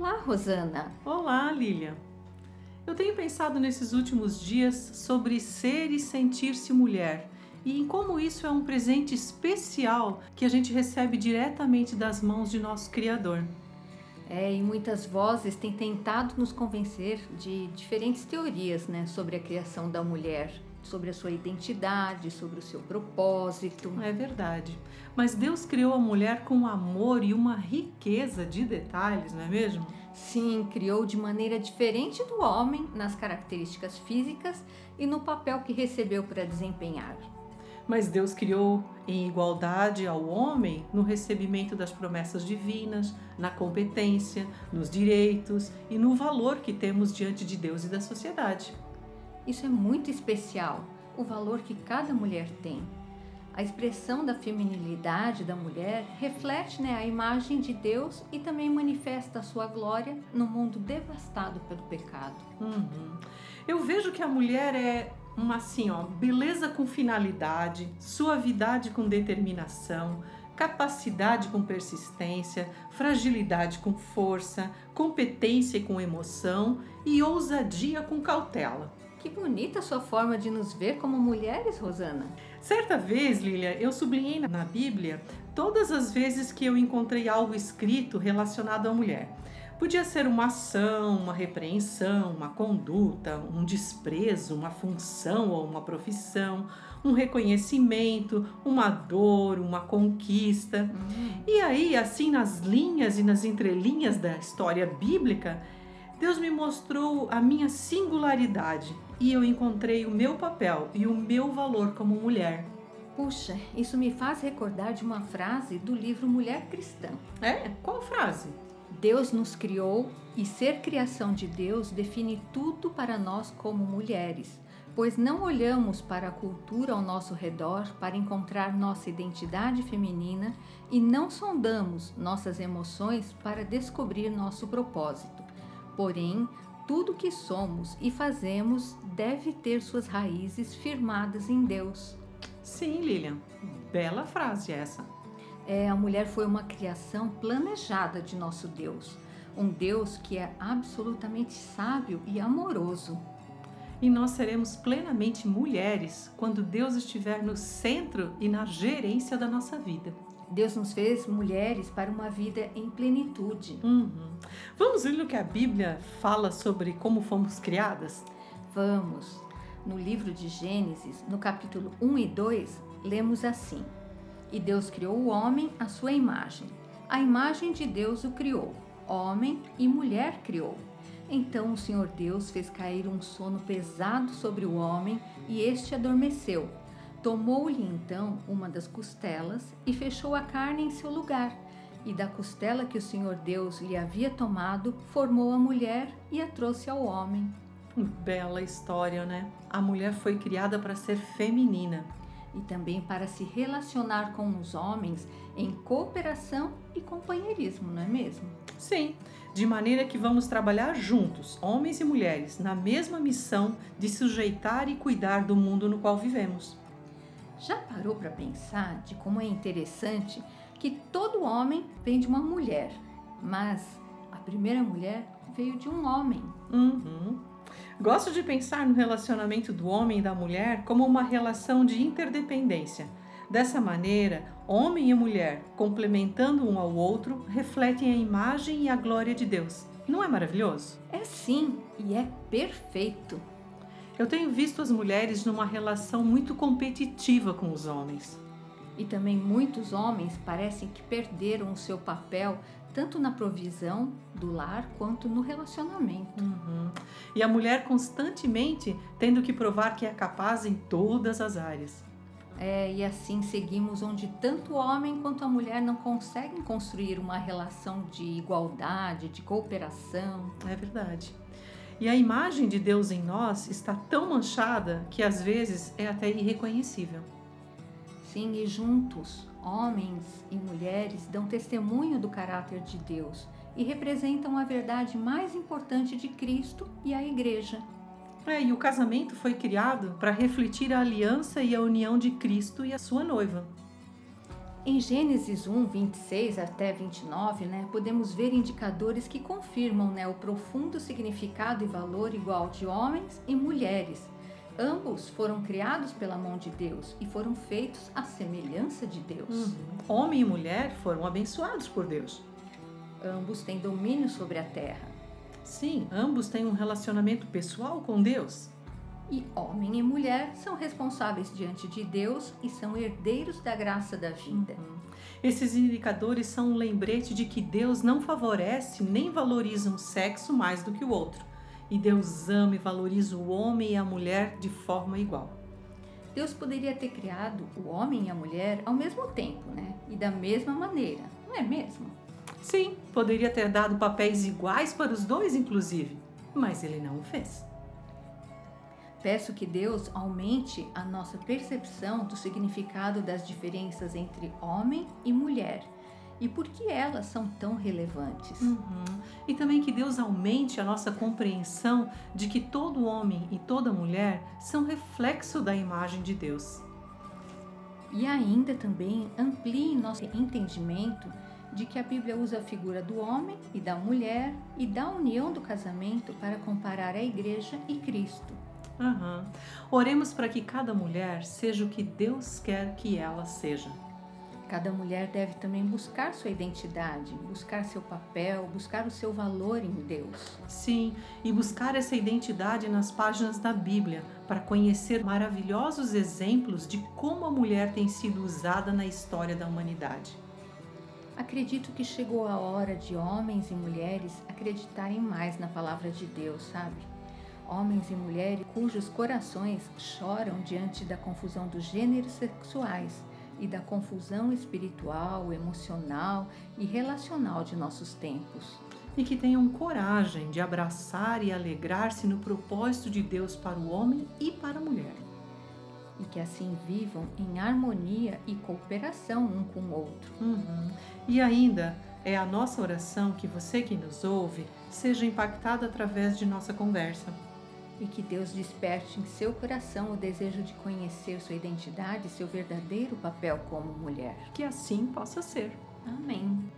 Olá, Rosana. Olá, Lilia. Eu tenho pensado nesses últimos dias sobre ser e sentir-se mulher e em como isso é um presente especial que a gente recebe diretamente das mãos de nosso Criador. É, e muitas vozes têm tentado nos convencer de diferentes teorias né, sobre a criação da mulher, sobre a sua identidade, sobre o seu propósito. É verdade. Mas Deus criou a mulher com amor e uma riqueza de detalhes, não é mesmo? Sim, criou de maneira diferente do homem nas características físicas e no papel que recebeu para desempenhar mas Deus criou em igualdade ao homem no recebimento das promessas divinas, na competência, nos direitos e no valor que temos diante de Deus e da sociedade. Isso é muito especial, o valor que cada mulher tem. A expressão da feminilidade da mulher reflete né, a imagem de Deus e também manifesta a sua glória no mundo devastado pelo pecado. Uhum. Eu vejo que a mulher é uma assim, ó, beleza com finalidade, suavidade com determinação, capacidade com persistência, fragilidade com força, competência com emoção e ousadia com cautela. Que bonita a sua forma de nos ver como mulheres, Rosana. Certa vez, Lilia, eu sublinhei na Bíblia todas as vezes que eu encontrei algo escrito relacionado à mulher. Podia ser uma ação, uma repreensão, uma conduta, um desprezo, uma função ou uma profissão, um reconhecimento, uma dor, uma conquista. Uhum. E aí, assim, nas linhas e nas entrelinhas da história bíblica, Deus me mostrou a minha singularidade e eu encontrei o meu papel e o meu valor como mulher. Puxa, isso me faz recordar de uma frase do livro Mulher Cristã. É? Qual frase? Deus nos criou e ser criação de Deus define tudo para nós como mulheres, pois não olhamos para a cultura ao nosso redor para encontrar nossa identidade feminina e não sondamos nossas emoções para descobrir nosso propósito. Porém, tudo que somos e fazemos deve ter suas raízes firmadas em Deus. Sim, Lilian, bela frase essa. É, a mulher foi uma criação planejada de nosso Deus, um Deus que é absolutamente sábio e amoroso. E nós seremos plenamente mulheres quando Deus estiver no centro e na gerência da nossa vida. Deus nos fez mulheres para uma vida em plenitude. Uhum. Vamos ver o que a Bíblia fala sobre como fomos criadas? Vamos. No livro de Gênesis, no capítulo 1 e 2, lemos assim: e Deus criou o homem à sua imagem. A imagem de Deus o criou. Homem e mulher criou. Então o Senhor Deus fez cair um sono pesado sobre o homem e este adormeceu. Tomou-lhe então uma das costelas e fechou a carne em seu lugar. E da costela que o Senhor Deus lhe havia tomado, formou a mulher e a trouxe ao homem. Bela história, né? A mulher foi criada para ser feminina e também para se relacionar com os homens em cooperação e companheirismo, não é mesmo? Sim, de maneira que vamos trabalhar juntos, homens e mulheres, na mesma missão de sujeitar e cuidar do mundo no qual vivemos. Já parou para pensar de como é interessante que todo homem vem de uma mulher, mas a primeira mulher veio de um homem? Uhum. Gosto de pensar no relacionamento do homem e da mulher como uma relação de interdependência. Dessa maneira, homem e mulher, complementando um ao outro, refletem a imagem e a glória de Deus. Não é maravilhoso? É sim, e é perfeito. Eu tenho visto as mulheres numa relação muito competitiva com os homens. E também muitos homens parecem que perderam o seu papel tanto na provisão do lar quanto no relacionamento. Uhum. E a mulher constantemente tendo que provar que é capaz em todas as áreas. É, e assim seguimos onde tanto o homem quanto a mulher não conseguem construir uma relação de igualdade, de cooperação. É verdade. E a imagem de Deus em nós está tão manchada que às vezes é até irreconhecível. Sim, e juntos homens e mulheres dão testemunho do caráter de Deus e representam a verdade mais importante de Cristo e a Igreja. É, e o casamento foi criado para refletir a aliança e a união de Cristo e a sua noiva. Em Gênesis 1, 26 até 29, né, podemos ver indicadores que confirmam né, o profundo significado e valor igual de homens e mulheres. Ambos foram criados pela mão de Deus e foram feitos à semelhança de Deus. Uhum. Homem e mulher foram abençoados por Deus. Ambos têm domínio sobre a terra. Sim, ambos têm um relacionamento pessoal com Deus. E homem e mulher são responsáveis diante de Deus e são herdeiros da graça da vida. Uhum. Esses indicadores são um lembrete de que Deus não favorece nem valoriza um sexo mais do que o outro. E Deus ama e valoriza o homem e a mulher de forma igual. Deus poderia ter criado o homem e a mulher ao mesmo tempo, né? E da mesma maneira, não é mesmo? Sim, poderia ter dado papéis iguais para os dois, inclusive, mas ele não o fez. Peço que Deus aumente a nossa percepção do significado das diferenças entre homem e mulher e por que elas são tão relevantes. Uhum. E também que Deus aumente a nossa compreensão de que todo homem e toda mulher são reflexo da imagem de Deus. E ainda também amplie nosso entendimento de que a Bíblia usa a figura do homem e da mulher e da união do casamento para comparar a igreja e Cristo. Uhum. Oremos para que cada mulher seja o que Deus quer que ela seja. Cada mulher deve também buscar sua identidade, buscar seu papel, buscar o seu valor em Deus. Sim, e buscar essa identidade nas páginas da Bíblia para conhecer maravilhosos exemplos de como a mulher tem sido usada na história da humanidade. Acredito que chegou a hora de homens e mulheres acreditarem mais na palavra de Deus, sabe? Homens e mulheres cujos corações choram diante da confusão dos gêneros sexuais e da confusão espiritual, emocional e relacional de nossos tempos. E que tenham coragem de abraçar e alegrar-se no propósito de Deus para o homem e para a mulher. E que assim vivam em harmonia e cooperação um com o outro. Uhum. E ainda, é a nossa oração que você que nos ouve seja impactado através de nossa conversa e que Deus desperte em seu coração o desejo de conhecer sua identidade e seu verdadeiro papel como mulher. Que assim possa ser. Amém.